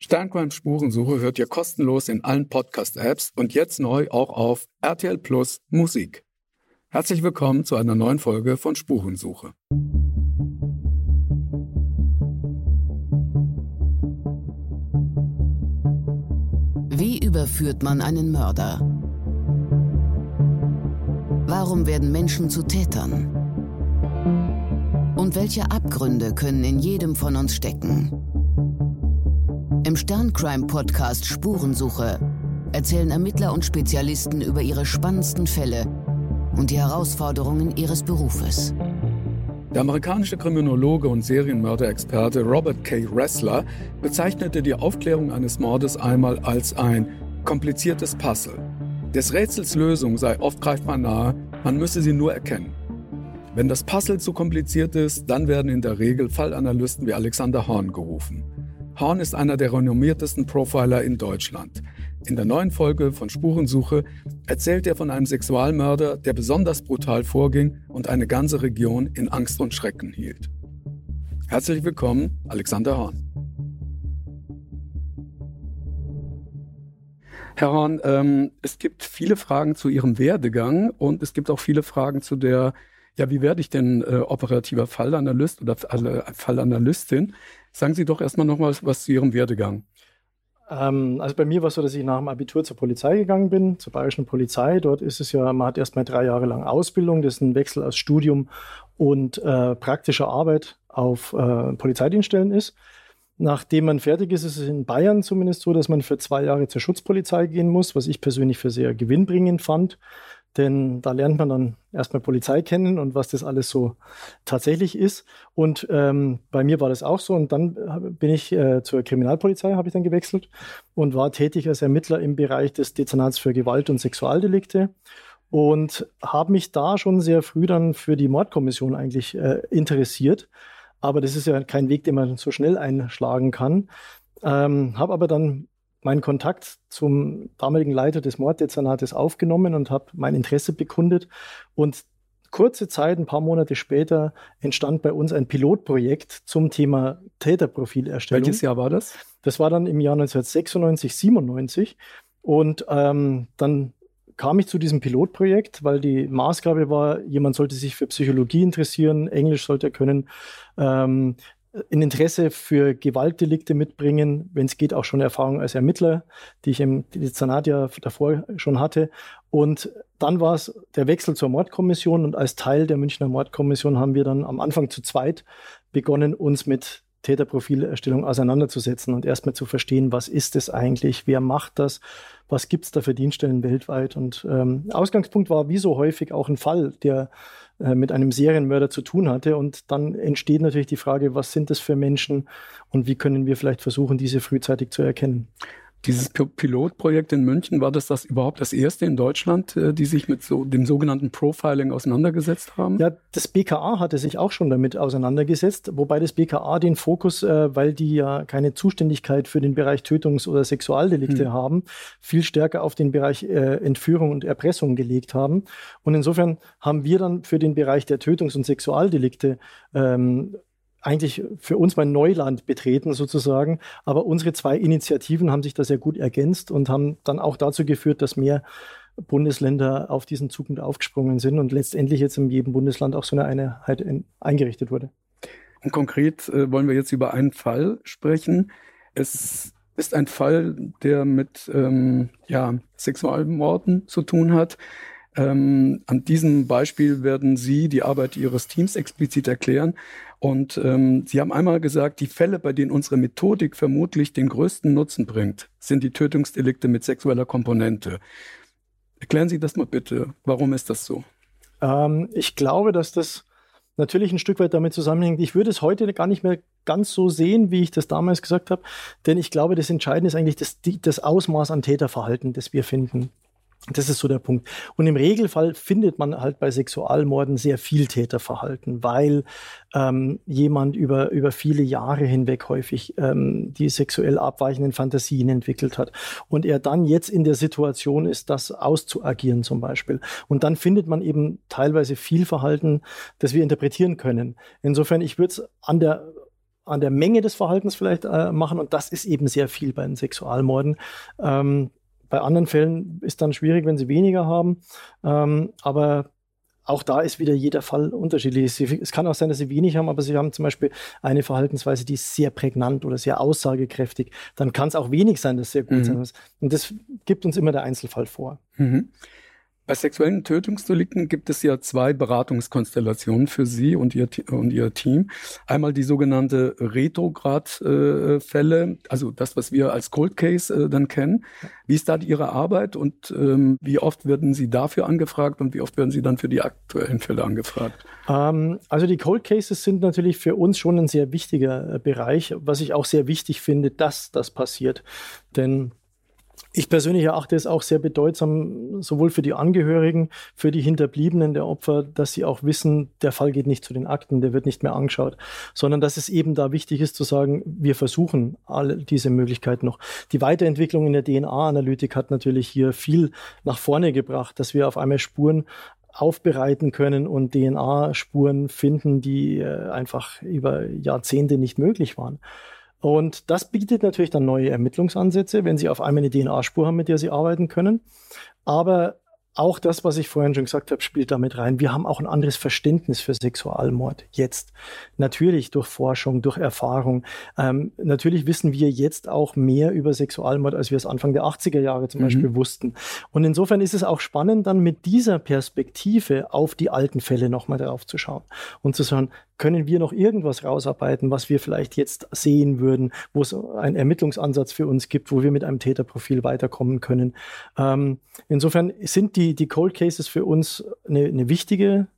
Sternquam Spurensuche hört ihr kostenlos in allen Podcast-Apps und jetzt neu auch auf RTL Plus Musik. Herzlich willkommen zu einer neuen Folge von Spurensuche. Wie überführt man einen Mörder? Warum werden Menschen zu Tätern? Und welche Abgründe können in jedem von uns stecken? Im Sterncrime-Podcast Spurensuche erzählen Ermittler und Spezialisten über ihre spannendsten Fälle und die Herausforderungen ihres Berufes. Der amerikanische Kriminologe und Serienmörderexperte Robert K. Ressler bezeichnete die Aufklärung eines Mordes einmal als ein kompliziertes Puzzle. Des Rätsels Lösung sei oft greifbar nahe, man müsse sie nur erkennen. Wenn das Puzzle zu kompliziert ist, dann werden in der Regel Fallanalysten wie Alexander Horn gerufen. Horn ist einer der renommiertesten Profiler in Deutschland. In der neuen Folge von Spurensuche erzählt er von einem Sexualmörder, der besonders brutal vorging und eine ganze Region in Angst und Schrecken hielt. Herzlich willkommen, Alexander Horn. Herr Horn, ähm, es gibt viele Fragen zu Ihrem Werdegang und es gibt auch viele Fragen zu der, ja, wie werde ich denn äh, operativer Fallanalyst oder Fallanalystin? Sagen Sie doch erstmal noch mal was zu Ihrem Werdegang. Ähm, also bei mir war es so, dass ich nach dem Abitur zur Polizei gegangen bin, zur Bayerischen Polizei. Dort ist es ja, man hat erstmal drei Jahre lang Ausbildung. Das ist ein Wechsel aus Studium und äh, praktischer Arbeit auf äh, Polizeidienststellen ist. Nachdem man fertig ist, ist es in Bayern zumindest so, dass man für zwei Jahre zur Schutzpolizei gehen muss, was ich persönlich für sehr gewinnbringend fand. Denn da lernt man dann erstmal Polizei kennen und was das alles so tatsächlich ist. Und ähm, bei mir war das auch so. Und dann bin ich äh, zur Kriminalpolizei, habe ich dann gewechselt und war tätig als Ermittler im Bereich des Dezernats für Gewalt und Sexualdelikte und habe mich da schon sehr früh dann für die Mordkommission eigentlich äh, interessiert. Aber das ist ja kein Weg, den man so schnell einschlagen kann. Ähm, habe aber dann meinen Kontakt zum damaligen Leiter des Morddezernates aufgenommen und habe mein Interesse bekundet. Und kurze Zeit, ein paar Monate später, entstand bei uns ein Pilotprojekt zum Thema Täterprofilerstellung. Welches Jahr war das? Das war dann im Jahr 1996, 97. Und ähm, dann kam ich zu diesem Pilotprojekt, weil die Maßgabe war, jemand sollte sich für Psychologie interessieren, Englisch sollte er können, ähm, ein Interesse für Gewaltdelikte mitbringen, wenn es geht, auch schon Erfahrung als Ermittler, die ich im Dezernat ja davor schon hatte. Und dann war es der Wechsel zur Mordkommission und als Teil der Münchner Mordkommission haben wir dann am Anfang zu zweit begonnen, uns mit Täterprofilerstellung auseinanderzusetzen und erstmal zu verstehen, was ist es eigentlich, wer macht das, was gibt es da für Dienststellen weltweit. Und ähm, Ausgangspunkt war wie so häufig auch ein Fall, der äh, mit einem Serienmörder zu tun hatte. Und dann entsteht natürlich die Frage, was sind das für Menschen und wie können wir vielleicht versuchen, diese frühzeitig zu erkennen. Dieses Pilotprojekt in München, war das das überhaupt das erste in Deutschland, äh, die sich mit so dem sogenannten Profiling auseinandergesetzt haben? Ja, das BKA hatte sich auch schon damit auseinandergesetzt, wobei das BKA den Fokus, äh, weil die ja keine Zuständigkeit für den Bereich Tötungs- oder Sexualdelikte hm. haben, viel stärker auf den Bereich äh, Entführung und Erpressung gelegt haben. Und insofern haben wir dann für den Bereich der Tötungs- und Sexualdelikte ähm, eigentlich für uns mein Neuland betreten sozusagen. Aber unsere zwei Initiativen haben sich da sehr gut ergänzt und haben dann auch dazu geführt, dass mehr Bundesländer auf diesen Zug mit aufgesprungen sind und letztendlich jetzt in jedem Bundesland auch so eine Einheit eingerichtet wurde. Und konkret äh, wollen wir jetzt über einen Fall sprechen. Es ist ein Fall, der mit ähm, ja, Sexualmorden zu tun hat. Ähm, an diesem Beispiel werden Sie die Arbeit Ihres Teams explizit erklären. Und ähm, Sie haben einmal gesagt, die Fälle, bei denen unsere Methodik vermutlich den größten Nutzen bringt, sind die Tötungsdelikte mit sexueller Komponente. Erklären Sie das mal bitte. Warum ist das so? Ähm, ich glaube, dass das natürlich ein Stück weit damit zusammenhängt. Ich würde es heute gar nicht mehr ganz so sehen, wie ich das damals gesagt habe, denn ich glaube, das Entscheidende ist eigentlich das, das Ausmaß an Täterverhalten, das wir finden. Das ist so der Punkt. Und im Regelfall findet man halt bei Sexualmorden sehr viel Täterverhalten, weil ähm, jemand über, über viele Jahre hinweg häufig ähm, die sexuell abweichenden Fantasien entwickelt hat und er dann jetzt in der Situation ist, das auszuagieren zum Beispiel. Und dann findet man eben teilweise viel Verhalten, das wir interpretieren können. Insofern, ich würde es an der an der Menge des Verhaltens vielleicht äh, machen und das ist eben sehr viel bei den Sexualmorden. Ähm, bei anderen Fällen ist dann schwierig, wenn sie weniger haben, ähm, aber auch da ist wieder jeder Fall unterschiedlich. Es kann auch sein, dass sie wenig haben, aber sie haben zum Beispiel eine Verhaltensweise, die ist sehr prägnant oder sehr aussagekräftig. Dann kann es auch wenig sein, dass sehr gut mhm. sein ist. Und das gibt uns immer der Einzelfall vor. Mhm. Bei sexuellen Tötungsdelikten gibt es ja zwei Beratungskonstellationen für Sie und Ihr, und Ihr Team. Einmal die sogenannte Retrograd-Fälle, also das, was wir als Cold Case äh, dann kennen. Wie ist da Ihre Arbeit und ähm, wie oft werden Sie dafür angefragt und wie oft werden Sie dann für die aktuellen Fälle angefragt? Ähm, also die Cold Cases sind natürlich für uns schon ein sehr wichtiger äh, Bereich, was ich auch sehr wichtig finde, dass das passiert. Denn ich persönlich erachte es auch sehr bedeutsam, sowohl für die Angehörigen, für die Hinterbliebenen der Opfer, dass sie auch wissen, der Fall geht nicht zu den Akten, der wird nicht mehr angeschaut, sondern dass es eben da wichtig ist zu sagen, wir versuchen alle diese Möglichkeiten noch. Die Weiterentwicklung in der DNA-Analytik hat natürlich hier viel nach vorne gebracht, dass wir auf einmal Spuren aufbereiten können und DNA-Spuren finden, die äh, einfach über Jahrzehnte nicht möglich waren. Und das bietet natürlich dann neue Ermittlungsansätze, wenn Sie auf einmal eine DNA-Spur haben, mit der Sie arbeiten können. Aber auch das, was ich vorhin schon gesagt habe, spielt damit rein. Wir haben auch ein anderes Verständnis für Sexualmord jetzt. Natürlich durch Forschung, durch Erfahrung. Ähm, natürlich wissen wir jetzt auch mehr über Sexualmord, als wir es Anfang der 80er Jahre zum mhm. Beispiel wussten. Und insofern ist es auch spannend, dann mit dieser Perspektive auf die alten Fälle nochmal drauf zu schauen und zu sagen, können wir noch irgendwas rausarbeiten, was wir vielleicht jetzt sehen würden, wo es einen Ermittlungsansatz für uns gibt, wo wir mit einem Täterprofil weiterkommen können. Ähm, insofern sind die, die Cold Cases für uns eine, eine wichtige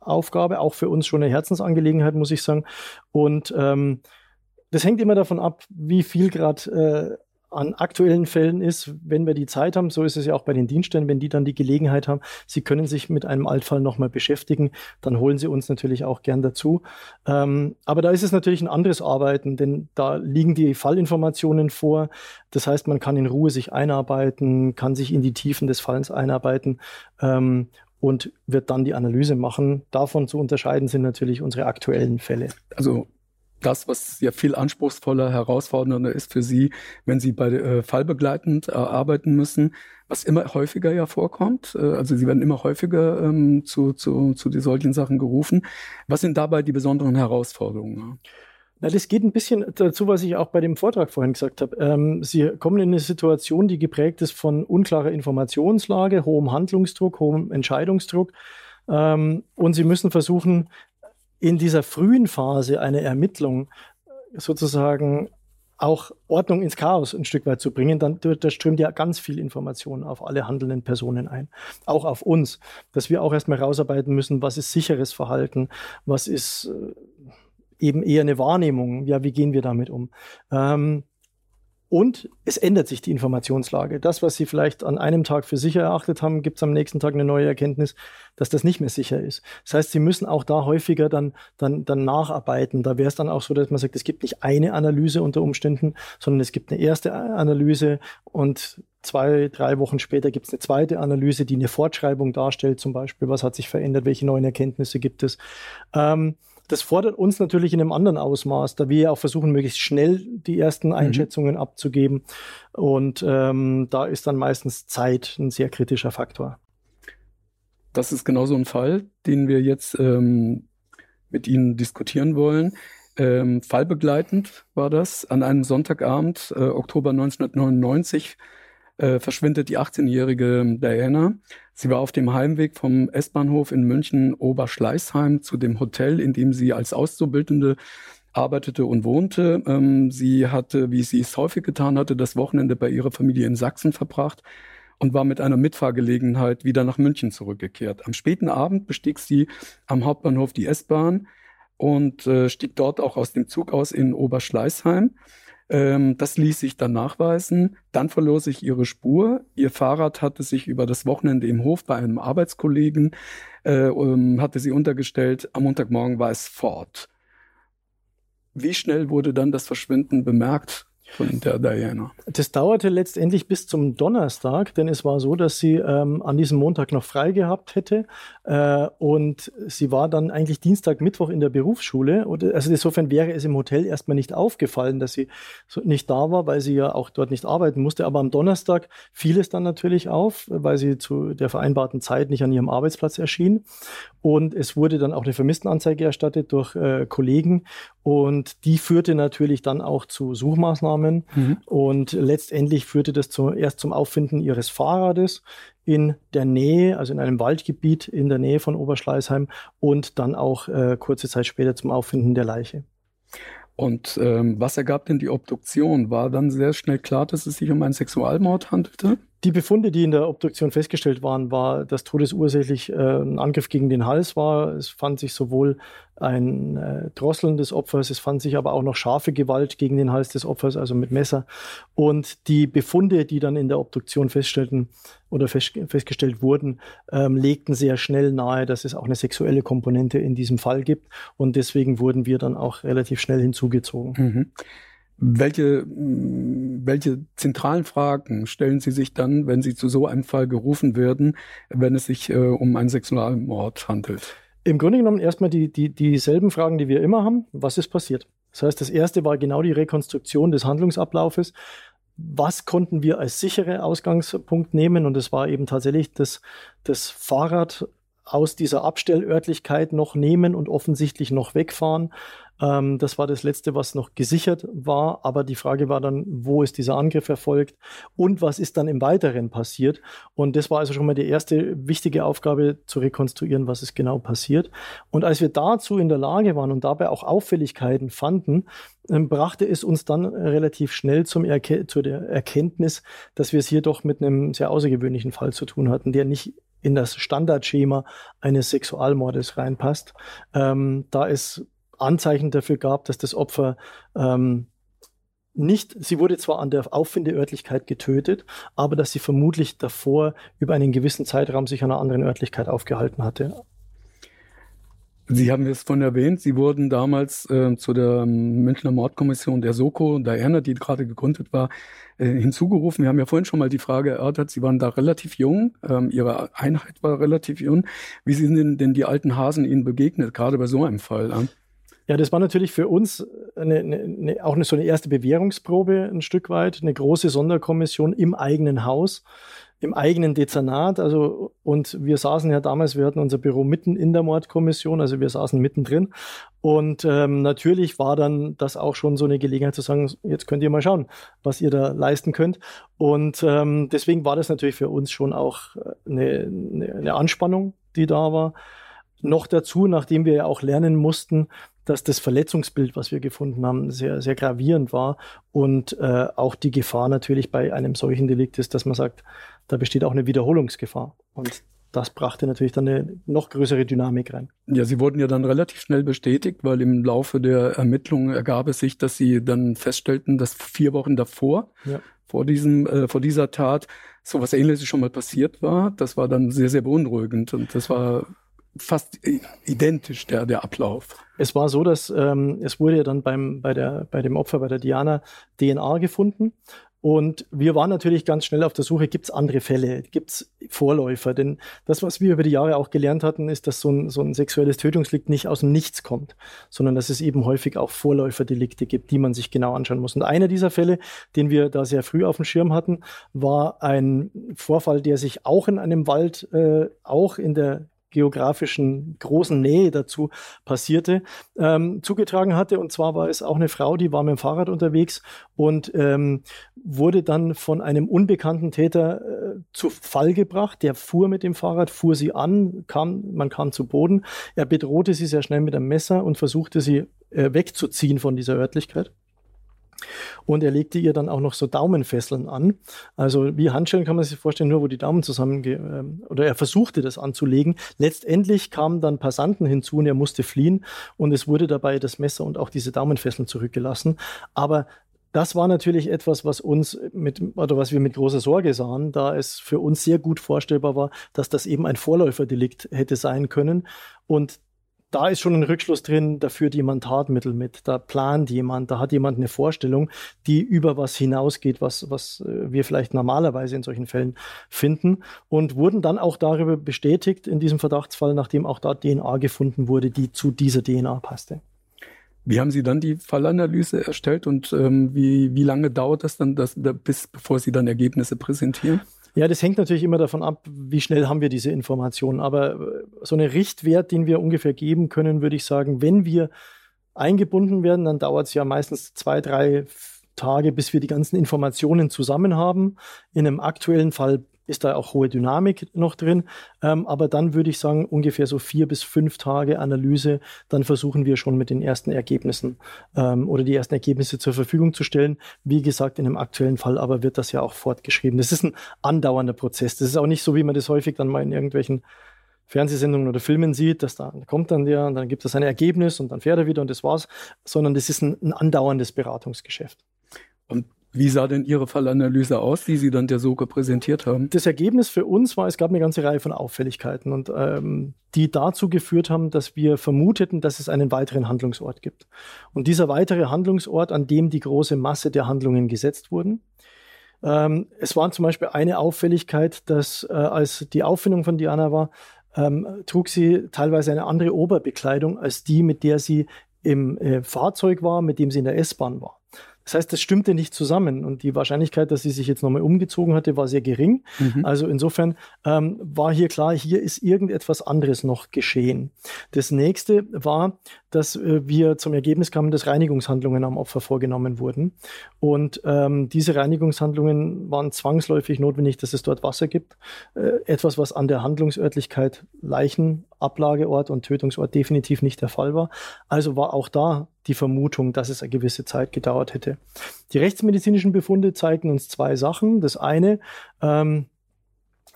Aufgabe, auch für uns schon eine Herzensangelegenheit, muss ich sagen. Und ähm, das hängt immer davon ab, wie viel gerade äh, an aktuellen Fällen ist, wenn wir die Zeit haben, so ist es ja auch bei den Dienststellen, wenn die dann die Gelegenheit haben, sie können sich mit einem Altfall nochmal beschäftigen, dann holen sie uns natürlich auch gern dazu. Ähm, aber da ist es natürlich ein anderes Arbeiten, denn da liegen die Fallinformationen vor. Das heißt, man kann in Ruhe sich einarbeiten, kann sich in die Tiefen des Fallens einarbeiten ähm, und wird dann die Analyse machen. Davon zu unterscheiden sind natürlich unsere aktuellen Fälle. Also das, was ja viel anspruchsvoller, herausfordernder ist für Sie, wenn Sie bei äh, fallbegleitend äh, arbeiten müssen, was immer häufiger ja vorkommt. Äh, also Sie werden immer häufiger ähm, zu, zu, zu solchen Sachen gerufen. Was sind dabei die besonderen Herausforderungen? Na, das geht ein bisschen dazu, was ich auch bei dem Vortrag vorhin gesagt habe. Ähm, Sie kommen in eine Situation, die geprägt ist von unklarer Informationslage, hohem Handlungsdruck, hohem Entscheidungsdruck. Ähm, und Sie müssen versuchen, in dieser frühen Phase eine Ermittlung äh, sozusagen auch Ordnung ins Chaos ein Stück weit zu bringen, dann da strömt ja ganz viel Information auf alle handelnden Personen ein, auch auf uns, dass wir auch erstmal rausarbeiten müssen, was ist sicheres Verhalten, was ist äh, eben eher eine Wahrnehmung, ja, wie gehen wir damit um? Ähm, und es ändert sich die Informationslage. Das, was Sie vielleicht an einem Tag für sicher erachtet haben, gibt es am nächsten Tag eine neue Erkenntnis, dass das nicht mehr sicher ist. Das heißt, Sie müssen auch da häufiger dann, dann, dann nacharbeiten. Da wäre es dann auch so, dass man sagt, es gibt nicht eine Analyse unter Umständen, sondern es gibt eine erste Analyse und zwei, drei Wochen später gibt es eine zweite Analyse, die eine Fortschreibung darstellt, zum Beispiel, was hat sich verändert, welche neuen Erkenntnisse gibt es. Ähm, das fordert uns natürlich in einem anderen Ausmaß, da wir auch versuchen, möglichst schnell die ersten mhm. Einschätzungen mhm. abzugeben. Und ähm, da ist dann meistens Zeit ein sehr kritischer Faktor. Das ist genau so ein Fall, den wir jetzt ähm, mit Ihnen diskutieren wollen. Ähm, fallbegleitend war das an einem Sonntagabend, äh, Oktober 1999, äh, verschwindet die 18-jährige Diana. Sie war auf dem Heimweg vom S-Bahnhof in München Oberschleißheim zu dem Hotel, in dem sie als Auszubildende arbeitete und wohnte. Ähm, sie hatte, wie sie es häufig getan hatte, das Wochenende bei ihrer Familie in Sachsen verbracht und war mit einer Mitfahrgelegenheit wieder nach München zurückgekehrt. Am späten Abend bestieg sie am Hauptbahnhof die S-Bahn und äh, stieg dort auch aus dem Zug aus in Oberschleißheim. Ähm, das ließ sich dann nachweisen. Dann verlor sich ihre Spur. Ihr Fahrrad hatte sich über das Wochenende im Hof bei einem Arbeitskollegen, äh, hatte sie untergestellt. Am Montagmorgen war es fort. Wie schnell wurde dann das Verschwinden bemerkt? Von der Diana? Das dauerte letztendlich bis zum Donnerstag, denn es war so, dass sie ähm, an diesem Montag noch frei gehabt hätte äh, und sie war dann eigentlich Dienstag, Mittwoch in der Berufsschule. Und, also insofern wäre es im Hotel erstmal nicht aufgefallen, dass sie so nicht da war, weil sie ja auch dort nicht arbeiten musste. Aber am Donnerstag fiel es dann natürlich auf, weil sie zu der vereinbarten Zeit nicht an ihrem Arbeitsplatz erschien. Und es wurde dann auch eine Vermisstenanzeige erstattet durch äh, Kollegen. Und die führte natürlich dann auch zu Suchmaßnahmen. Mhm. Und letztendlich führte das zu, erst zum Auffinden ihres Fahrrades in der Nähe, also in einem Waldgebiet in der Nähe von Oberschleißheim und dann auch äh, kurze Zeit später zum Auffinden der Leiche. Und ähm, was ergab denn die Obduktion? War dann sehr schnell klar, dass es sich um einen Sexualmord handelte? Die Befunde, die in der Obduktion festgestellt waren, war, dass todesursächlich äh, ein Angriff gegen den Hals war. Es fand sich sowohl ein äh, Drosseln des Opfers, es fand sich aber auch noch scharfe Gewalt gegen den Hals des Opfers, also mit Messer. Und die Befunde, die dann in der Obduktion feststellten oder fest, festgestellt wurden, ähm, legten sehr schnell nahe, dass es auch eine sexuelle Komponente in diesem Fall gibt. Und deswegen wurden wir dann auch relativ schnell hinzugezogen. Mhm. Welche, welche zentralen Fragen stellen Sie sich dann, wenn Sie zu so einem Fall gerufen werden, wenn es sich äh, um einen Sexualmord handelt? Im Grunde genommen erstmal die, die, dieselben Fragen, die wir immer haben. Was ist passiert? Das heißt, das erste war genau die Rekonstruktion des Handlungsablaufes. Was konnten wir als sichere Ausgangspunkt nehmen? Und es war eben tatsächlich das, das Fahrrad aus dieser Abstellörtlichkeit noch nehmen und offensichtlich noch wegfahren. Ähm, das war das Letzte, was noch gesichert war. Aber die Frage war dann, wo ist dieser Angriff erfolgt und was ist dann im Weiteren passiert? Und das war also schon mal die erste wichtige Aufgabe, zu rekonstruieren, was ist genau passiert. Und als wir dazu in der Lage waren und dabei auch Auffälligkeiten fanden, ähm, brachte es uns dann relativ schnell zum zu der Erkenntnis, dass wir es hier doch mit einem sehr außergewöhnlichen Fall zu tun hatten, der nicht in das Standardschema eines Sexualmordes reinpasst. Ähm, da es Anzeichen dafür gab, dass das Opfer ähm, nicht, sie wurde zwar an der Auffindeörtlichkeit getötet, aber dass sie vermutlich davor über einen gewissen Zeitraum sich an einer anderen Örtlichkeit aufgehalten hatte. Sie haben es von erwähnt, Sie wurden damals äh, zu der Münchner Mordkommission der Soko, Diana, die gerade gegründet war, äh, hinzugerufen. Wir haben ja vorhin schon mal die Frage erörtert, Sie waren da relativ jung, ähm, Ihre Einheit war relativ jung. Wie sind denn, denn die alten Hasen Ihnen begegnet, gerade bei so einem Fall? Äh? Ja, das war natürlich für uns eine, eine, auch eine, so eine erste Bewährungsprobe ein Stück weit, eine große Sonderkommission im eigenen Haus, im eigenen Dezernat. Also, und wir saßen ja damals, wir hatten unser Büro mitten in der Mordkommission, also wir saßen mittendrin. Und ähm, natürlich war dann das auch schon so eine Gelegenheit zu sagen, jetzt könnt ihr mal schauen, was ihr da leisten könnt. Und ähm, deswegen war das natürlich für uns schon auch eine, eine Anspannung, die da war. Noch dazu, nachdem wir ja auch lernen mussten, dass das Verletzungsbild, was wir gefunden haben, sehr, sehr gravierend war und äh, auch die Gefahr natürlich bei einem solchen Delikt ist, dass man sagt, da besteht auch eine Wiederholungsgefahr. Und das brachte natürlich dann eine noch größere Dynamik rein. Ja, Sie wurden ja dann relativ schnell bestätigt, weil im Laufe der Ermittlungen ergab es sich, dass Sie dann feststellten, dass vier Wochen davor, ja. vor diesem, äh, vor dieser Tat, so etwas Ähnliches schon mal passiert war. Das war dann sehr, sehr beunruhigend und das war fast identisch der, der Ablauf. Es war so, dass ähm, es wurde ja dann beim, bei, der, bei dem Opfer, bei der Diana, DNA gefunden. Und wir waren natürlich ganz schnell auf der Suche, gibt es andere Fälle, gibt es Vorläufer? Denn das, was wir über die Jahre auch gelernt hatten, ist, dass so ein, so ein sexuelles Tötungsdelikt nicht aus dem Nichts kommt, sondern dass es eben häufig auch Vorläuferdelikte gibt, die man sich genau anschauen muss. Und einer dieser Fälle, den wir da sehr früh auf dem Schirm hatten, war ein Vorfall, der sich auch in einem Wald, äh, auch in der geografischen großen Nähe dazu passierte, ähm, zugetragen hatte. Und zwar war es auch eine Frau, die war mit dem Fahrrad unterwegs und ähm, wurde dann von einem unbekannten Täter äh, zu Fall gebracht. Der fuhr mit dem Fahrrad, fuhr sie an, kam, man kam zu Boden. Er bedrohte sie sehr schnell mit einem Messer und versuchte sie äh, wegzuziehen von dieser Örtlichkeit. Und er legte ihr dann auch noch so Daumenfesseln an. Also wie Handschellen kann man sich vorstellen, nur wo die Daumen zusammen, äh, oder er versuchte das anzulegen. Letztendlich kamen dann Passanten hinzu und er musste fliehen und es wurde dabei das Messer und auch diese Daumenfesseln zurückgelassen. Aber das war natürlich etwas, was uns mit, oder was wir mit großer Sorge sahen, da es für uns sehr gut vorstellbar war, dass das eben ein Vorläuferdelikt hätte sein können. Und da ist schon ein Rückschluss drin, da führt jemand Tatmittel mit, da plant jemand, da hat jemand eine Vorstellung, die über was hinausgeht, was, was äh, wir vielleicht normalerweise in solchen Fällen finden und wurden dann auch darüber bestätigt in diesem Verdachtsfall, nachdem auch da DNA gefunden wurde, die zu dieser DNA passte. Wie haben Sie dann die Fallanalyse erstellt und ähm, wie, wie lange dauert das dann, dass, bis bevor Sie dann Ergebnisse präsentieren? Ja, das hängt natürlich immer davon ab, wie schnell haben wir diese Informationen. Aber äh, so einen Richtwert, den wir ungefähr geben können, würde ich sagen, wenn wir eingebunden werden, dann dauert es ja meistens zwei, drei Tage, bis wir die ganzen Informationen zusammen haben. In einem aktuellen Fall ist da auch hohe Dynamik noch drin. Ähm, aber dann würde ich sagen, ungefähr so vier bis fünf Tage Analyse. Dann versuchen wir schon mit den ersten Ergebnissen ähm, oder die ersten Ergebnisse zur Verfügung zu stellen. Wie gesagt, in einem aktuellen Fall aber wird das ja auch fortgeschrieben. Das ist ein andauernder Prozess. Das ist auch nicht so, wie man das häufig dann mal in irgendwelchen Fernsehsendungen oder Filmen sieht, dass da kommt dann der und dann gibt es ein Ergebnis und dann fährt er wieder und das war's, sondern das ist ein, ein andauerndes Beratungsgeschäft. Und wie sah denn Ihre Fallanalyse aus, die Sie dann der Soke präsentiert haben? Das Ergebnis für uns war, es gab eine ganze Reihe von Auffälligkeiten und ähm, die dazu geführt haben, dass wir vermuteten, dass es einen weiteren Handlungsort gibt. Und dieser weitere Handlungsort, an dem die große Masse der Handlungen gesetzt wurden, ähm, es war zum Beispiel eine Auffälligkeit, dass äh, als die Auffindung von Diana war, ähm, trug sie teilweise eine andere Oberbekleidung als die, mit der sie im äh, Fahrzeug war, mit dem sie in der S-Bahn war. Das heißt, das stimmte nicht zusammen und die Wahrscheinlichkeit, dass sie sich jetzt nochmal umgezogen hatte, war sehr gering. Mhm. Also insofern ähm, war hier klar, hier ist irgendetwas anderes noch geschehen. Das nächste war, dass äh, wir zum Ergebnis kamen, dass Reinigungshandlungen am Opfer vorgenommen wurden. Und ähm, diese Reinigungshandlungen waren zwangsläufig notwendig, dass es dort Wasser gibt. Äh, etwas, was an der Handlungsörtlichkeit Leichenablageort und Tötungsort definitiv nicht der Fall war. Also war auch da die Vermutung, dass es eine gewisse Zeit gedauert hätte. Die rechtsmedizinischen Befunde zeigten uns zwei Sachen. Das eine, ähm,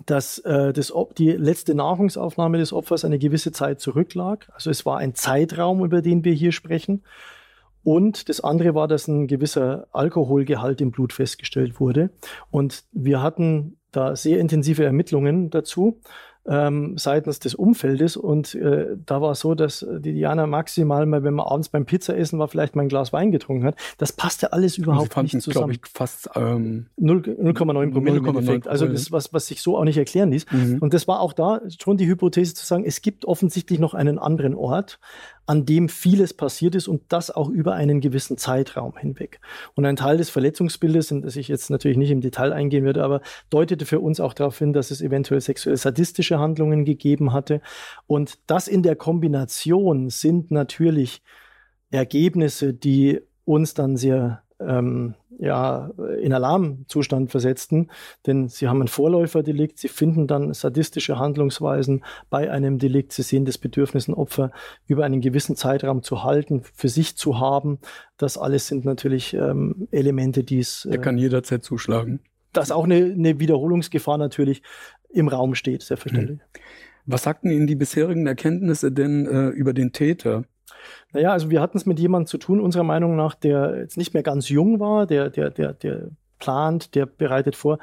dass äh, das, die letzte Nahrungsaufnahme des Opfers eine gewisse Zeit zurücklag. Also es war ein Zeitraum, über den wir hier sprechen. Und das andere war, dass ein gewisser Alkoholgehalt im Blut festgestellt wurde. Und wir hatten da sehr intensive Ermittlungen dazu ähm, seitens des Umfeldes. Und äh, da war es so, dass die Diana maximal mal, wenn man abends beim Pizza essen war, vielleicht mal ein Glas Wein getrunken hat. Das passte alles überhaupt nicht zusammen. Ich, fast ähm, 0,9 Promille im Endeffekt. Also das, was, was sich so auch nicht erklären ließ. Mhm. Und das war auch da schon die Hypothese zu sagen, es gibt offensichtlich noch einen anderen Ort, an dem vieles passiert ist und das auch über einen gewissen Zeitraum hinweg. Und ein Teil des Verletzungsbildes, in das ich jetzt natürlich nicht im Detail eingehen würde, aber deutete für uns auch darauf hin, dass es eventuell sexuell sadistische Handlungen gegeben hatte. Und das in der Kombination sind natürlich Ergebnisse, die uns dann sehr ähm, ja, in Alarmzustand versetzten, denn sie haben ein Vorläuferdelikt, sie finden dann sadistische Handlungsweisen bei einem Delikt, sie sehen das Bedürfnis, ein Opfer über einen gewissen Zeitraum zu halten, für sich zu haben. Das alles sind natürlich ähm, Elemente, die es. Äh, er kann jederzeit zuschlagen. Dass auch eine, eine Wiederholungsgefahr natürlich im Raum steht, selbstverständlich. Hm. Was sagten Ihnen die bisherigen Erkenntnisse denn äh, über den Täter? Naja, also wir hatten es mit jemandem zu tun, unserer Meinung nach, der jetzt nicht mehr ganz jung war, der, der, der, der plant, der bereitet vor,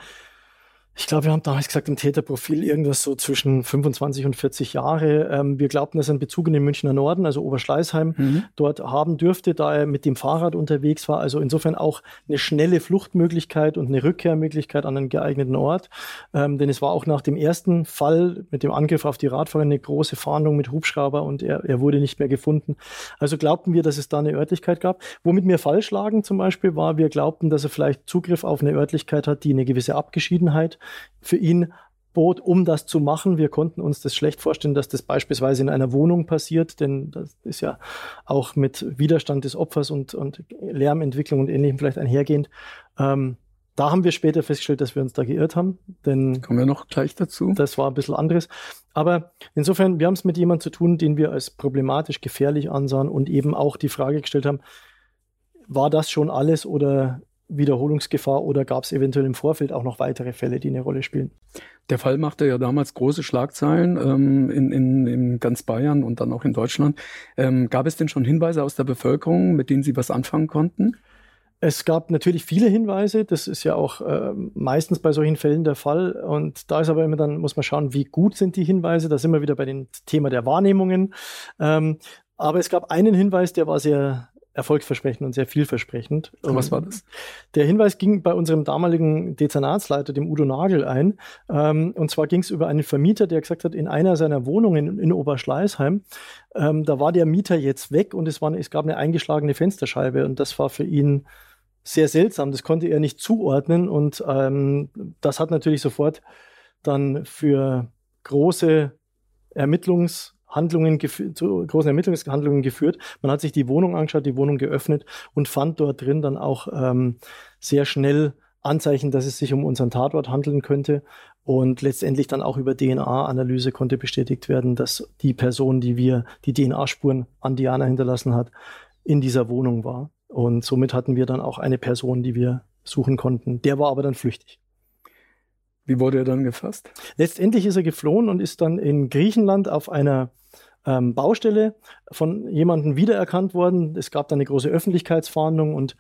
ich glaube, wir haben damals gesagt, im Täterprofil irgendwas so zwischen 25 und 40 Jahre. Ähm, wir glaubten, dass er einen Bezug in den Münchner Norden, also Oberschleißheim, mhm. dort haben dürfte, da er mit dem Fahrrad unterwegs war. Also insofern auch eine schnelle Fluchtmöglichkeit und eine Rückkehrmöglichkeit an einen geeigneten Ort. Ähm, denn es war auch nach dem ersten Fall mit dem Angriff auf die Radfahrer eine große Fahndung mit Hubschrauber und er, er wurde nicht mehr gefunden. Also glaubten wir, dass es da eine Örtlichkeit gab. Womit wir falsch lagen zum Beispiel war, wir glaubten, dass er vielleicht Zugriff auf eine Örtlichkeit hat, die eine gewisse Abgeschiedenheit für ihn bot, um das zu machen. Wir konnten uns das schlecht vorstellen, dass das beispielsweise in einer Wohnung passiert, denn das ist ja auch mit Widerstand des Opfers und, und Lärmentwicklung und ähnlichem vielleicht einhergehend. Ähm, da haben wir später festgestellt, dass wir uns da geirrt haben, denn kommen wir noch gleich dazu. Das war ein bisschen anderes. Aber insofern, wir haben es mit jemandem zu tun, den wir als problematisch gefährlich ansahen und eben auch die Frage gestellt haben, war das schon alles oder Wiederholungsgefahr oder gab es eventuell im Vorfeld auch noch weitere Fälle, die eine Rolle spielen? Der Fall machte ja damals große Schlagzeilen ähm, in, in, in ganz Bayern und dann auch in Deutschland. Ähm, gab es denn schon Hinweise aus der Bevölkerung, mit denen Sie was anfangen konnten? Es gab natürlich viele Hinweise, das ist ja auch äh, meistens bei solchen Fällen der Fall. Und da ist aber immer dann, muss man schauen, wie gut sind die Hinweise. Da sind wir wieder bei dem Thema der Wahrnehmungen. Ähm, aber es gab einen Hinweis, der war sehr erfolgsversprechend und sehr vielversprechend. Und was war das? Der Hinweis ging bei unserem damaligen Dezernatsleiter, dem Udo Nagel, ein. Ähm, und zwar ging es über einen Vermieter, der gesagt hat, in einer seiner Wohnungen in Oberschleißheim, ähm, da war der Mieter jetzt weg und es, war, es gab eine eingeschlagene Fensterscheibe und das war für ihn sehr seltsam. Das konnte er nicht zuordnen und ähm, das hat natürlich sofort dann für große Ermittlungshandlungen zu großen Ermittlungshandlungen geführt. Man hat sich die Wohnung angeschaut, die Wohnung geöffnet und fand dort drin dann auch ähm, sehr schnell Anzeichen, dass es sich um unseren Tatort handeln könnte. Und letztendlich dann auch über DNA-Analyse konnte bestätigt werden, dass die Person, die wir die DNA-Spuren an Diana hinterlassen hat, in dieser Wohnung war. Und somit hatten wir dann auch eine Person, die wir suchen konnten. Der war aber dann flüchtig. Wie wurde er dann gefasst? Letztendlich ist er geflohen und ist dann in Griechenland auf einer ähm, Baustelle von jemandem wiedererkannt worden. Es gab dann eine große Öffentlichkeitsfahndung und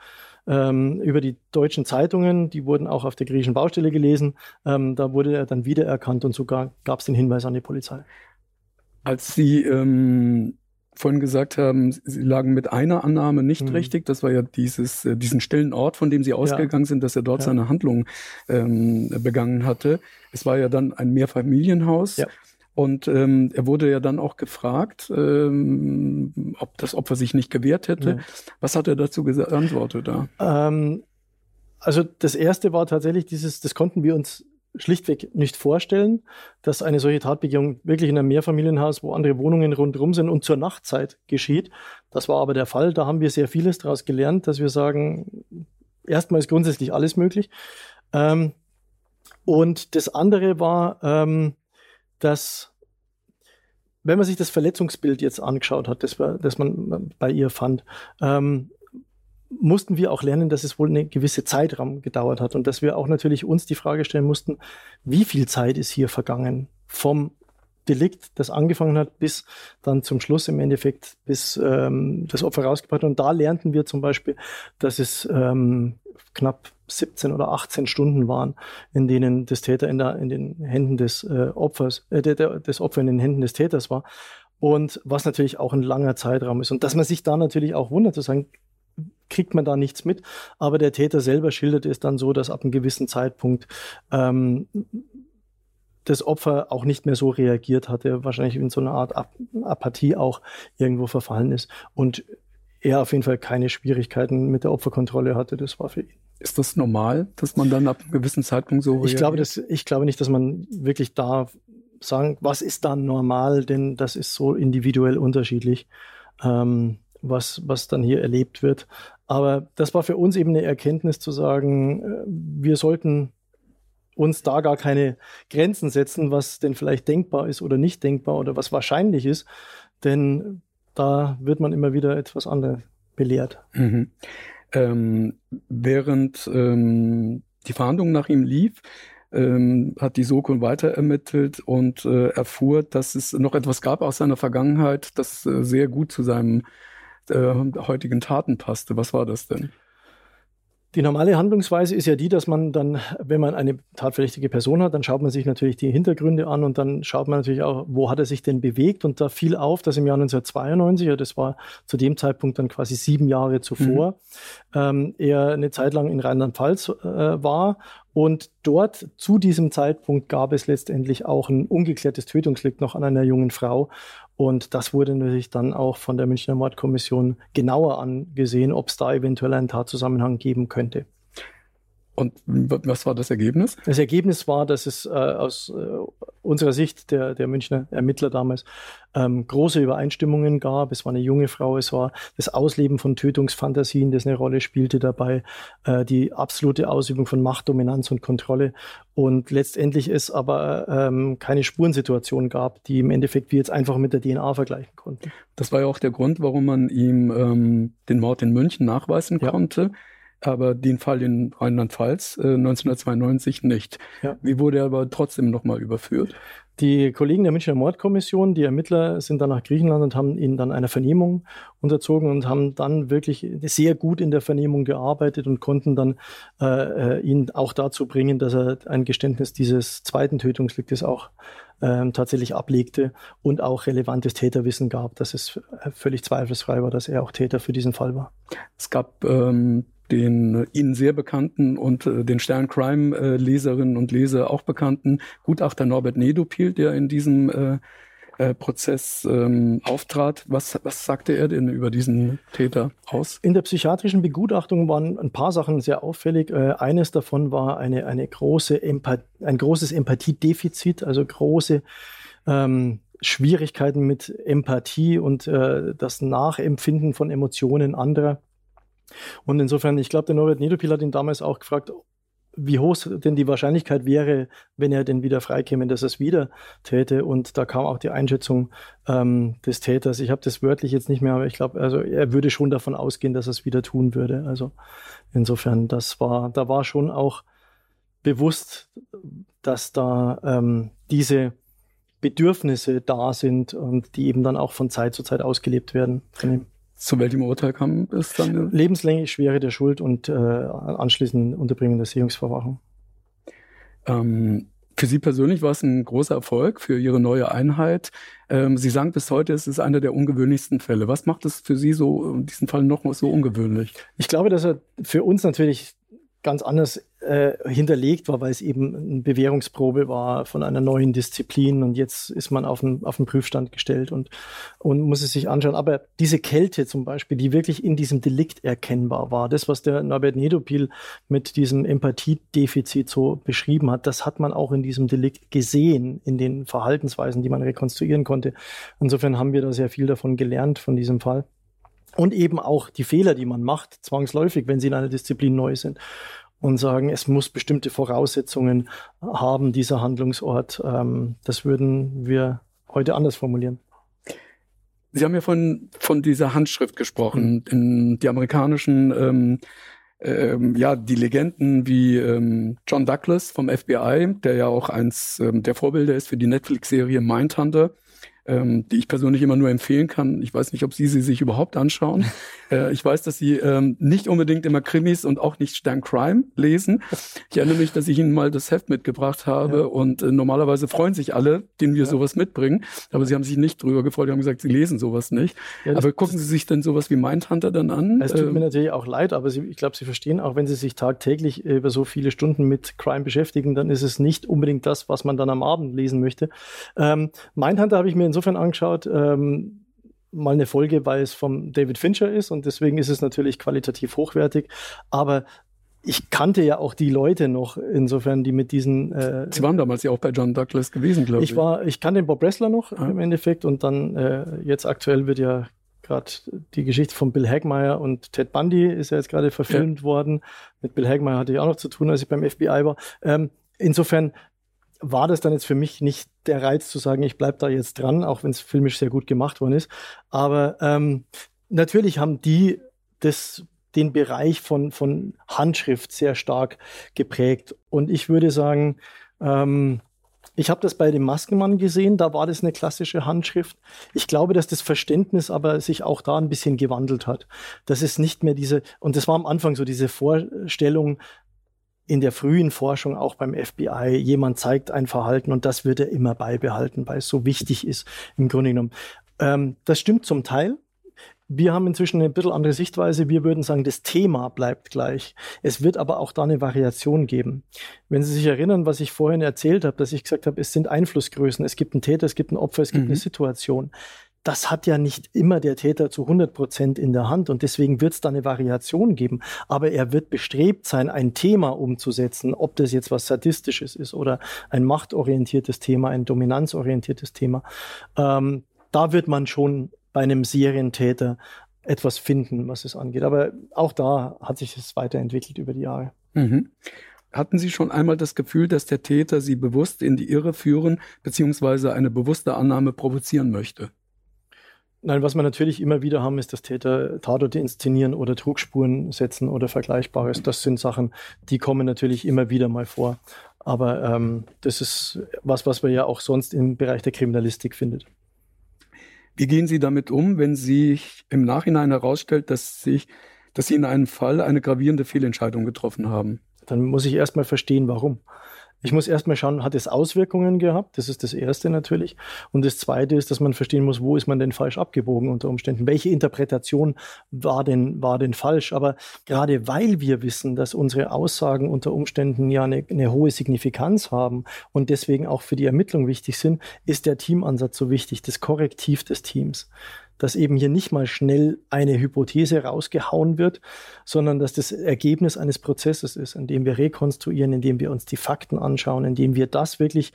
ähm, über die deutschen Zeitungen, die wurden auch auf der griechischen Baustelle gelesen. Ähm, da wurde er dann wiedererkannt und sogar gab es den Hinweis an die Polizei. Als Sie ähm, vorhin gesagt haben, Sie lagen mit einer Annahme nicht mhm. richtig. Das war ja dieses, äh, diesen stillen Ort, von dem Sie ausgegangen ja. sind, dass er dort ja. seine Handlung ähm, begangen hatte. Es war ja dann ein Mehrfamilienhaus. Ja. Und ähm, er wurde ja dann auch gefragt, ähm, ob das Opfer sich nicht gewehrt hätte. Was hat er dazu geantwortet da? Ähm, also das erste war tatsächlich dieses, das konnten wir uns schlichtweg nicht vorstellen, dass eine solche Tatbegehung wirklich in einem Mehrfamilienhaus, wo andere Wohnungen rundherum sind und zur Nachtzeit geschieht. Das war aber der Fall. Da haben wir sehr vieles daraus gelernt, dass wir sagen, erstmal ist grundsätzlich alles möglich. Ähm, und das andere war, ähm, dass wenn man sich das Verletzungsbild jetzt angeschaut hat, das, das man bei ihr fand, ähm, mussten wir auch lernen, dass es wohl eine gewisse Zeitraum gedauert hat und dass wir auch natürlich uns die Frage stellen mussten, wie viel Zeit ist hier vergangen vom Delikt, das angefangen hat, bis dann zum Schluss im Endeffekt, bis ähm, das Opfer rausgebracht hat. Und da lernten wir zum Beispiel, dass es ähm, knapp 17 oder 18 Stunden waren, in denen das Täter in, der, in den Händen des äh, Opfers, äh, der, der, des Opfer in den Händen des Täters war. Und was natürlich auch ein langer Zeitraum ist. Und dass man sich da natürlich auch wundert, zu sagen, kriegt man da nichts mit. Aber der Täter selber schildert es dann so, dass ab einem gewissen Zeitpunkt ähm, das Opfer auch nicht mehr so reagiert hatte, wahrscheinlich in so einer Art Ap Apathie auch irgendwo verfallen ist und er auf jeden Fall keine Schwierigkeiten mit der Opferkontrolle hatte. Das war für ihn. Ist das normal, dass man dann ab einem gewissen Zeitpunkt so? Ich glaube, das, ich glaube nicht, dass man wirklich da sagen, was ist dann normal, denn das ist so individuell unterschiedlich. Ähm, was, was dann hier erlebt wird. Aber das war für uns eben eine Erkenntnis zu sagen, äh, wir sollten uns da gar keine Grenzen setzen, was denn vielleicht denkbar ist oder nicht denkbar oder was wahrscheinlich ist, denn da wird man immer wieder etwas anderes belehrt. Mhm. Ähm, während ähm, die Verhandlung nach ihm lief, ähm, hat die Soko weiter ermittelt und äh, erfuhr, dass es noch etwas gab aus seiner Vergangenheit, das äh, sehr gut zu seinem äh, heutigen Taten passte. Was war das denn? Die normale Handlungsweise ist ja die, dass man dann, wenn man eine tatverdächtige Person hat, dann schaut man sich natürlich die Hintergründe an und dann schaut man natürlich auch, wo hat er sich denn bewegt. Und da fiel auf, dass im Jahr 1992, ja, das war zu dem Zeitpunkt dann quasi sieben Jahre zuvor, mhm. ähm, er eine Zeit lang in Rheinland-Pfalz äh, war. Und dort zu diesem Zeitpunkt gab es letztendlich auch ein ungeklärtes Tötungsdelikt noch an einer jungen Frau. Und das wurde natürlich dann auch von der Münchner Mordkommission genauer angesehen, ob es da eventuell einen Tatzusammenhang geben könnte. Und was war das Ergebnis? Das Ergebnis war, dass es äh, aus äh, unserer Sicht der, der Münchner Ermittler damals ähm, große Übereinstimmungen gab. Es war eine junge Frau, es war das Ausleben von Tötungsfantasien, das eine Rolle spielte dabei, äh, die absolute Ausübung von Macht, Dominanz und Kontrolle. Und letztendlich es aber ähm, keine Spurensituation gab, die im Endeffekt wir jetzt einfach mit der DNA vergleichen konnten. Das war ja auch der Grund, warum man ihm ähm, den Mord in München nachweisen ja. konnte aber den Fall in Rheinland-Pfalz äh, 1992 nicht. Ja. Wie wurde er aber trotzdem nochmal überführt? Die Kollegen der Münchner Mordkommission, die Ermittler, sind dann nach Griechenland und haben ihn dann einer Vernehmung unterzogen und haben dann wirklich sehr gut in der Vernehmung gearbeitet und konnten dann äh, äh ihn auch dazu bringen, dass er ein Geständnis dieses zweiten Tötungsdeliktes auch ähm, tatsächlich ablegte und auch relevantes Täterwissen gab, dass es völlig zweifelsfrei war, dass er auch Täter für diesen Fall war. Es gab ähm, den Ihnen sehr bekannten und äh, den Stern Crime äh, Leserinnen und Leser auch bekannten Gutachter Norbert Nedopil, der in diesem äh, äh, Prozess ähm, auftrat. Was, was sagte er denn über diesen Täter aus? In der psychiatrischen Begutachtung waren ein paar Sachen sehr auffällig. Äh, eines davon war eine, eine große Empath ein großes Empathiedefizit, also große ähm, Schwierigkeiten mit Empathie und äh, das Nachempfinden von Emotionen anderer. Und insofern, ich glaube, der Norbert Nedopil hat ihn damals auch gefragt, wie hoch denn die Wahrscheinlichkeit wäre, wenn er denn wieder freikäme, dass er es wieder täte. Und da kam auch die Einschätzung ähm, des Täters. Ich habe das wörtlich jetzt nicht mehr, aber ich glaube, also er würde schon davon ausgehen, dass er es wieder tun würde. Also insofern, das war, da war schon auch bewusst, dass da ähm, diese Bedürfnisse da sind und die eben dann auch von Zeit zu Zeit ausgelebt werden. Zu welchem Urteil kam es dann? Lebenslänglich Schwere der Schuld und äh, anschließend Unterbringung der Sehungsverwachung. Ähm, für Sie persönlich war es ein großer Erfolg für Ihre neue Einheit. Ähm, Sie sagen bis heute, es ist einer der ungewöhnlichsten Fälle. Was macht es für Sie so in diesem Fall noch so ungewöhnlich? Ich glaube, dass er für uns natürlich ganz anders äh, hinterlegt war, weil es eben eine Bewährungsprobe war von einer neuen Disziplin und jetzt ist man auf den, auf den Prüfstand gestellt und, und muss es sich anschauen. Aber diese Kälte zum Beispiel, die wirklich in diesem Delikt erkennbar war, das, was der Norbert Nedopil mit diesem Empathiedefizit so beschrieben hat, das hat man auch in diesem Delikt gesehen, in den Verhaltensweisen, die man rekonstruieren konnte. Insofern haben wir da sehr viel davon gelernt, von diesem Fall. Und eben auch die Fehler, die man macht, zwangsläufig, wenn sie in einer Disziplin neu sind. Und sagen, es muss bestimmte Voraussetzungen haben, dieser Handlungsort. Ähm, das würden wir heute anders formulieren. Sie haben ja von, von dieser Handschrift gesprochen. Mhm. In die amerikanischen, ähm, ähm, ja, die Legenden wie ähm, John Douglas vom FBI, der ja auch eins ähm, der Vorbilder ist für die Netflix-Serie Mindhunter, ähm, die ich persönlich immer nur empfehlen kann. Ich weiß nicht, ob Sie sie sich überhaupt anschauen. äh, ich weiß, dass Sie ähm, nicht unbedingt immer Krimis und auch nicht Stern Crime lesen. Ich erinnere mich, dass ich Ihnen mal das Heft mitgebracht habe ja. und äh, normalerweise freuen sich alle, denen wir ja. sowas mitbringen. Aber Sie haben sich nicht drüber gefreut, Sie haben gesagt, Sie lesen sowas nicht. Ja, aber gucken Sie sich denn sowas wie Mindhunter dann an? Es tut ähm, mir natürlich auch leid, aber Sie, ich glaube, Sie verstehen, auch wenn Sie sich tagtäglich über so viele Stunden mit Crime beschäftigen, dann ist es nicht unbedingt das, was man dann am Abend lesen möchte. Ähm, Mindhunter habe ich mir insofern angeschaut. Ähm, mal eine Folge, weil es vom David Fincher ist und deswegen ist es natürlich qualitativ hochwertig. Aber ich kannte ja auch die Leute noch, insofern, die mit diesen. Äh, Sie waren damals ja auch bei John Douglas gewesen, glaube ich. Ich war, ich kannte den Bob Ressler noch ja. im Endeffekt und dann äh, jetzt aktuell wird ja gerade die Geschichte von Bill Hagmeyer und Ted Bundy ist ja jetzt gerade verfilmt ja. worden. Mit Bill Hagmeyer hatte ich auch noch zu tun, als ich beim FBI war. Ähm, insofern war das dann jetzt für mich nicht der Reiz zu sagen, ich bleibe da jetzt dran, auch wenn es filmisch sehr gut gemacht worden ist. Aber ähm, natürlich haben die das den Bereich von, von Handschrift sehr stark geprägt. Und ich würde sagen, ähm, ich habe das bei dem Maskenmann gesehen, da war das eine klassische Handschrift. Ich glaube, dass das Verständnis aber sich auch da ein bisschen gewandelt hat. Das ist nicht mehr diese, und das war am Anfang so diese Vorstellung, in der frühen Forschung auch beim FBI, jemand zeigt ein Verhalten und das wird er immer beibehalten, weil es so wichtig ist im Grunde genommen. Ähm, das stimmt zum Teil. Wir haben inzwischen eine bisschen andere Sichtweise. Wir würden sagen, das Thema bleibt gleich. Es wird aber auch da eine Variation geben. Wenn Sie sich erinnern, was ich vorhin erzählt habe, dass ich gesagt habe, es sind Einflussgrößen. Es gibt einen Täter, es gibt ein Opfer, es gibt mhm. eine Situation das hat ja nicht immer der Täter zu 100 Prozent in der Hand und deswegen wird es da eine Variation geben. Aber er wird bestrebt sein, ein Thema umzusetzen, ob das jetzt was Sadistisches ist oder ein machtorientiertes Thema, ein dominanzorientiertes Thema. Ähm, da wird man schon bei einem Serientäter etwas finden, was es angeht. Aber auch da hat sich es weiterentwickelt über die Jahre. Mhm. Hatten Sie schon einmal das Gefühl, dass der Täter Sie bewusst in die Irre führen, beziehungsweise eine bewusste Annahme provozieren möchte? Nein, was wir natürlich immer wieder haben, ist, dass Täter Tatorte inszenieren oder Trugspuren setzen oder Vergleichbares. Das sind Sachen, die kommen natürlich immer wieder mal vor. Aber ähm, das ist was, was man ja auch sonst im Bereich der Kriminalistik findet. Wie gehen Sie damit um, wenn sich im Nachhinein herausstellt, dass, sich, dass Sie in einem Fall eine gravierende Fehlentscheidung getroffen haben? Dann muss ich erstmal verstehen, warum. Ich muss erstmal schauen, hat es Auswirkungen gehabt? Das ist das Erste natürlich. Und das Zweite ist, dass man verstehen muss, wo ist man denn falsch abgebogen unter Umständen? Welche Interpretation war denn, war denn falsch? Aber gerade weil wir wissen, dass unsere Aussagen unter Umständen ja eine, eine hohe Signifikanz haben und deswegen auch für die Ermittlung wichtig sind, ist der Teamansatz so wichtig, das Korrektiv des Teams dass eben hier nicht mal schnell eine Hypothese rausgehauen wird, sondern dass das Ergebnis eines Prozesses ist, in dem wir rekonstruieren, in dem wir uns die Fakten anschauen, in dem wir das wirklich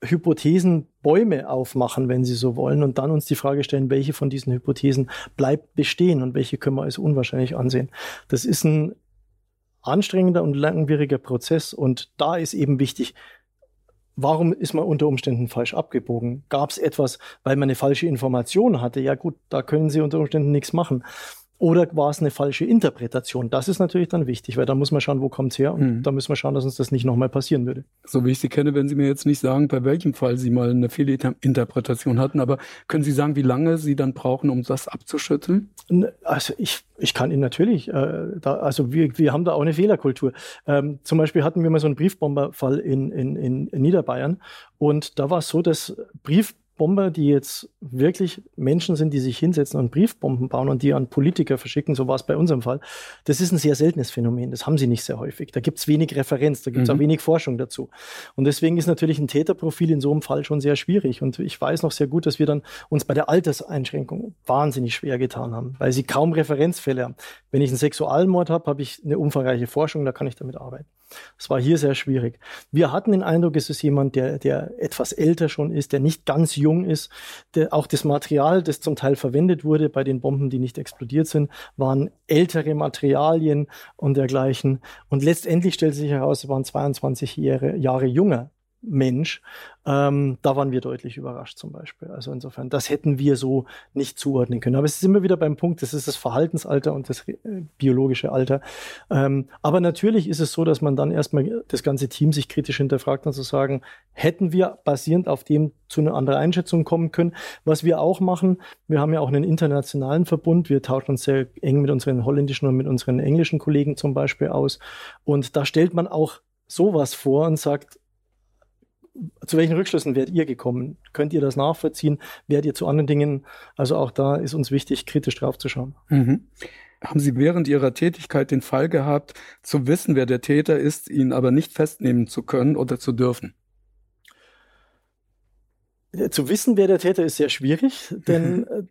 Hypothesenbäume aufmachen, wenn Sie so wollen, und dann uns die Frage stellen, welche von diesen Hypothesen bleibt bestehen und welche können wir als unwahrscheinlich ansehen. Das ist ein anstrengender und langwieriger Prozess und da ist eben wichtig, Warum ist man unter Umständen falsch abgebogen? Gab es etwas, weil man eine falsche Information hatte? Ja gut, da können Sie unter Umständen nichts machen. Oder war es eine falsche Interpretation? Das ist natürlich dann wichtig, weil da muss man schauen, wo kommt es her und mhm. da müssen wir schauen, dass uns das nicht nochmal passieren würde. So wie ich Sie kenne, wenn Sie mir jetzt nicht sagen, bei welchem Fall Sie mal eine Fehlinterpretation hatten, aber können Sie sagen, wie lange Sie dann brauchen, um das abzuschütteln? Also ich, ich kann Ihnen natürlich, äh, da, also wir, wir haben da auch eine Fehlerkultur. Ähm, zum Beispiel hatten wir mal so einen Briefbomberfall in, in, in Niederbayern und da war es so, dass Brief Bomber, die jetzt wirklich Menschen sind, die sich hinsetzen und Briefbomben bauen und die an Politiker verschicken, so war es bei unserem Fall, das ist ein sehr seltenes Phänomen. Das haben sie nicht sehr häufig. Da gibt es wenig Referenz, da gibt es mhm. auch wenig Forschung dazu. Und deswegen ist natürlich ein Täterprofil in so einem Fall schon sehr schwierig. Und ich weiß noch sehr gut, dass wir dann uns bei der Alterseinschränkung wahnsinnig schwer getan haben, weil sie kaum Referenzfälle haben. Wenn ich einen Sexualmord habe, habe ich eine umfangreiche Forschung, da kann ich damit arbeiten. Es war hier sehr schwierig. Wir hatten den Eindruck, es ist jemand, der, der etwas älter schon ist, der nicht ganz jung ist. Der, auch das Material, das zum Teil verwendet wurde bei den Bomben, die nicht explodiert sind, waren ältere Materialien und dergleichen. Und letztendlich stellte sich heraus, es waren 22 Jahre, Jahre jünger Mensch, ähm, da waren wir deutlich überrascht zum Beispiel. Also insofern, das hätten wir so nicht zuordnen können. Aber es ist immer wieder beim Punkt, das ist das Verhaltensalter und das äh, biologische Alter. Ähm, aber natürlich ist es so, dass man dann erstmal das ganze Team sich kritisch hinterfragt und zu sagen, hätten wir basierend auf dem zu einer anderen Einschätzung kommen können. Was wir auch machen, wir haben ja auch einen internationalen Verbund, wir tauschen uns sehr eng mit unseren holländischen und mit unseren englischen Kollegen zum Beispiel aus. Und da stellt man auch sowas vor und sagt, zu welchen Rückschlüssen wärt ihr gekommen? Könnt ihr das nachvollziehen? Wärt ihr zu anderen Dingen? Also auch da ist uns wichtig, kritisch draufzuschauen. Mhm. Haben Sie während Ihrer Tätigkeit den Fall gehabt, zu wissen, wer der Täter ist, ihn aber nicht festnehmen zu können oder zu dürfen? Zu wissen, wer der Täter ist, sehr schwierig, denn äh,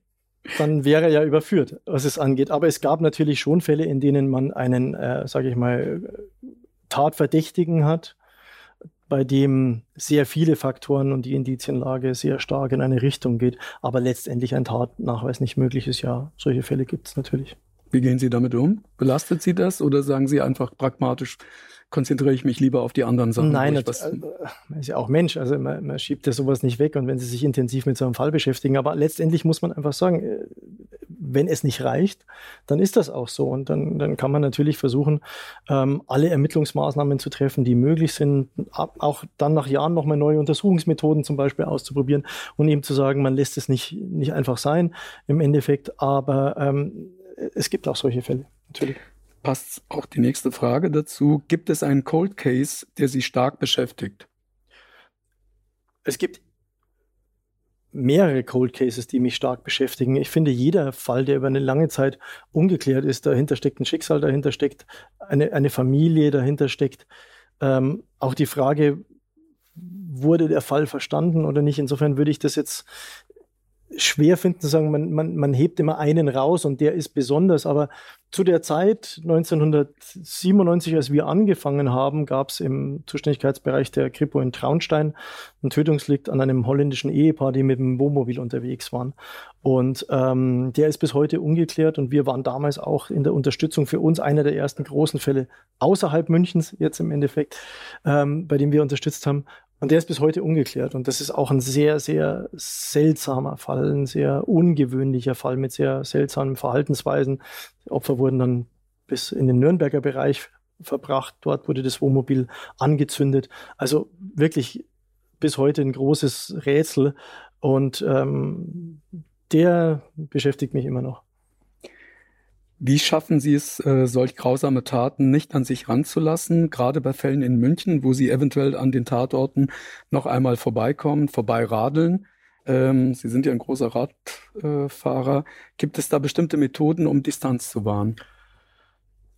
dann wäre er ja überführt, was es angeht. Aber es gab natürlich schon Fälle, in denen man einen, äh, sage ich mal, Tatverdächtigen hat, bei dem sehr viele Faktoren und die Indizienlage sehr stark in eine Richtung geht, aber letztendlich ein Tatnachweis nicht möglich ist. Ja, solche Fälle gibt es natürlich. Wie gehen Sie damit um? Belastet Sie das oder sagen Sie einfach pragmatisch, konzentriere ich mich lieber auf die anderen Sachen? Nein, das, äh, man ist ja auch Mensch, also man, man, schiebt ja sowas nicht weg und wenn Sie sich intensiv mit so einem Fall beschäftigen, aber letztendlich muss man einfach sagen, äh, wenn es nicht reicht, dann ist das auch so und dann, dann kann man natürlich versuchen, ähm, alle Ermittlungsmaßnahmen zu treffen, die möglich sind, auch dann nach Jahren nochmal neue Untersuchungsmethoden zum Beispiel auszuprobieren und eben zu sagen, man lässt es nicht, nicht einfach sein im Endeffekt, aber ähm, es gibt auch solche Fälle, natürlich passt auch die nächste Frage dazu. Gibt es einen Cold Case, der Sie stark beschäftigt? Es gibt mehrere Cold Cases, die mich stark beschäftigen. Ich finde, jeder Fall, der über eine lange Zeit ungeklärt ist, dahinter steckt ein Schicksal, dahinter steckt eine, eine Familie, dahinter steckt ähm, auch die Frage, wurde der Fall verstanden oder nicht. Insofern würde ich das jetzt schwer finden zu sagen, man, man, man hebt immer einen raus und der ist besonders. Aber zu der Zeit, 1997, als wir angefangen haben, gab es im Zuständigkeitsbereich der Kripo in Traunstein ein Tötungslikt an einem holländischen Ehepaar, die mit dem Wohnmobil unterwegs waren. Und ähm, der ist bis heute ungeklärt und wir waren damals auch in der Unterstützung für uns einer der ersten großen Fälle außerhalb Münchens, jetzt im Endeffekt, ähm, bei dem wir unterstützt haben. Und der ist bis heute ungeklärt. Und das ist auch ein sehr, sehr seltsamer Fall, ein sehr ungewöhnlicher Fall mit sehr seltsamen Verhaltensweisen. Die Opfer wurden dann bis in den Nürnberger Bereich verbracht. Dort wurde das Wohnmobil angezündet. Also wirklich bis heute ein großes Rätsel und ähm, der beschäftigt mich immer noch. Wie schaffen Sie es, äh, solch grausame Taten nicht an sich ranzulassen, gerade bei Fällen in München, wo Sie eventuell an den Tatorten noch einmal vorbeikommen, vorbeiradeln? Ähm, Sie sind ja ein großer Radfahrer. Gibt es da bestimmte Methoden, um Distanz zu wahren?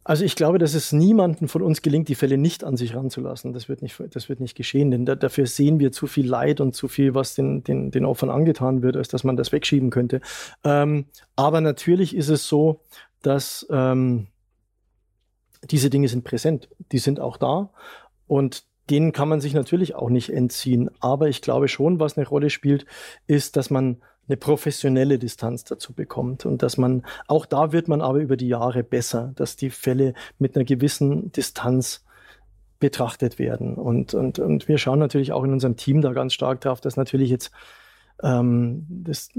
Also ich glaube, dass es niemandem von uns gelingt, die Fälle nicht an sich ranzulassen. Das wird nicht, das wird nicht geschehen, denn da, dafür sehen wir zu viel Leid und zu viel, was den, den, den Opfern angetan wird, als dass man das wegschieben könnte. Ähm, aber natürlich ist es so, dass ähm, diese Dinge sind präsent, die sind auch da und denen kann man sich natürlich auch nicht entziehen. Aber ich glaube schon, was eine Rolle spielt, ist, dass man eine professionelle Distanz dazu bekommt und dass man, auch da wird man aber über die Jahre besser, dass die Fälle mit einer gewissen Distanz betrachtet werden. Und, und, und wir schauen natürlich auch in unserem Team da ganz stark drauf, dass natürlich jetzt ähm, das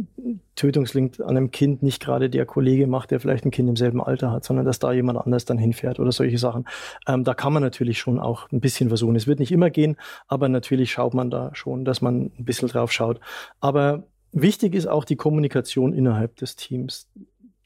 Tötungslink an einem Kind nicht gerade der Kollege macht, der vielleicht ein Kind im selben Alter hat, sondern dass da jemand anders dann hinfährt oder solche Sachen. Ähm, da kann man natürlich schon auch ein bisschen versuchen. Es wird nicht immer gehen, aber natürlich schaut man da schon, dass man ein bisschen drauf schaut. Aber wichtig ist auch die Kommunikation innerhalb des Teams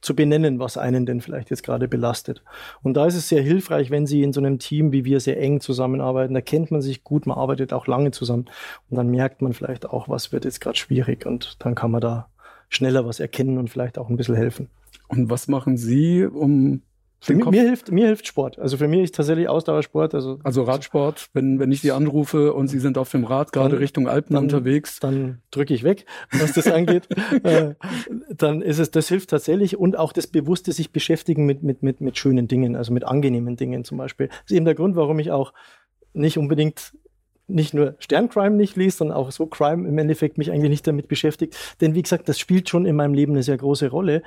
zu benennen, was einen denn vielleicht jetzt gerade belastet. Und da ist es sehr hilfreich, wenn Sie in so einem Team wie wir sehr eng zusammenarbeiten. Da kennt man sich gut, man arbeitet auch lange zusammen und dann merkt man vielleicht auch, was wird jetzt gerade schwierig und dann kann man da schneller was erkennen und vielleicht auch ein bisschen helfen. Und was machen Sie, um mir, mir, hilft, mir hilft Sport. Also für mich ist tatsächlich Ausdauersport. Also, also Radsport, wenn, wenn ich Sie anrufe und Sie sind auf dem Rad gerade Richtung Alpen dann, unterwegs. Dann drücke ich weg, was das angeht. äh, dann ist es, das hilft tatsächlich und auch das bewusste sich beschäftigen mit, mit, mit, mit schönen Dingen, also mit angenehmen Dingen zum Beispiel. Das ist eben der Grund, warum ich auch nicht unbedingt nicht nur Sterncrime nicht liest, sondern auch so Crime im Endeffekt mich eigentlich nicht damit beschäftigt. Denn wie gesagt, das spielt schon in meinem Leben eine sehr große Rolle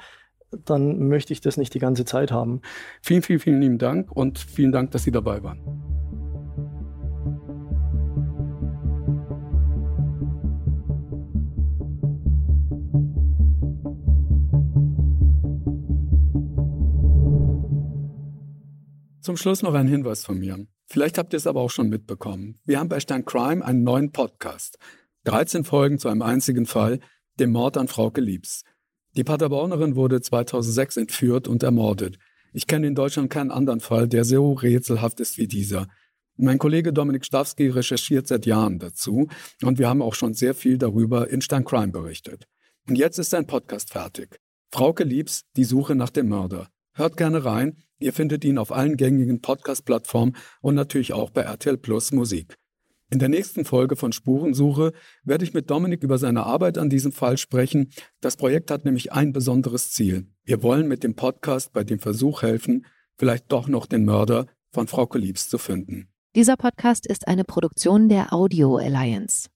dann möchte ich das nicht die ganze Zeit haben. Vielen, vielen, vielen lieben Dank und vielen Dank, dass Sie dabei waren. Zum Schluss noch ein Hinweis von mir. Vielleicht habt ihr es aber auch schon mitbekommen. Wir haben bei Stern Crime einen neuen Podcast. 13 Folgen zu einem einzigen Fall, dem Mord an Frauke Liebs. Die Paderbornerin wurde 2006 entführt und ermordet. Ich kenne in Deutschland keinen anderen Fall, der so rätselhaft ist wie dieser. Mein Kollege Dominik Stawski recherchiert seit Jahren dazu und wir haben auch schon sehr viel darüber in Stein Crime berichtet. Und jetzt ist sein Podcast fertig. Frauke Liebs, die Suche nach dem Mörder. Hört gerne rein. Ihr findet ihn auf allen gängigen Podcast-Plattformen und natürlich auch bei RTL Plus Musik. In der nächsten Folge von Spurensuche werde ich mit Dominik über seine Arbeit an diesem Fall sprechen. Das Projekt hat nämlich ein besonderes Ziel. Wir wollen mit dem Podcast bei dem Versuch helfen, vielleicht doch noch den Mörder von Frau Liebs zu finden. Dieser Podcast ist eine Produktion der Audio Alliance.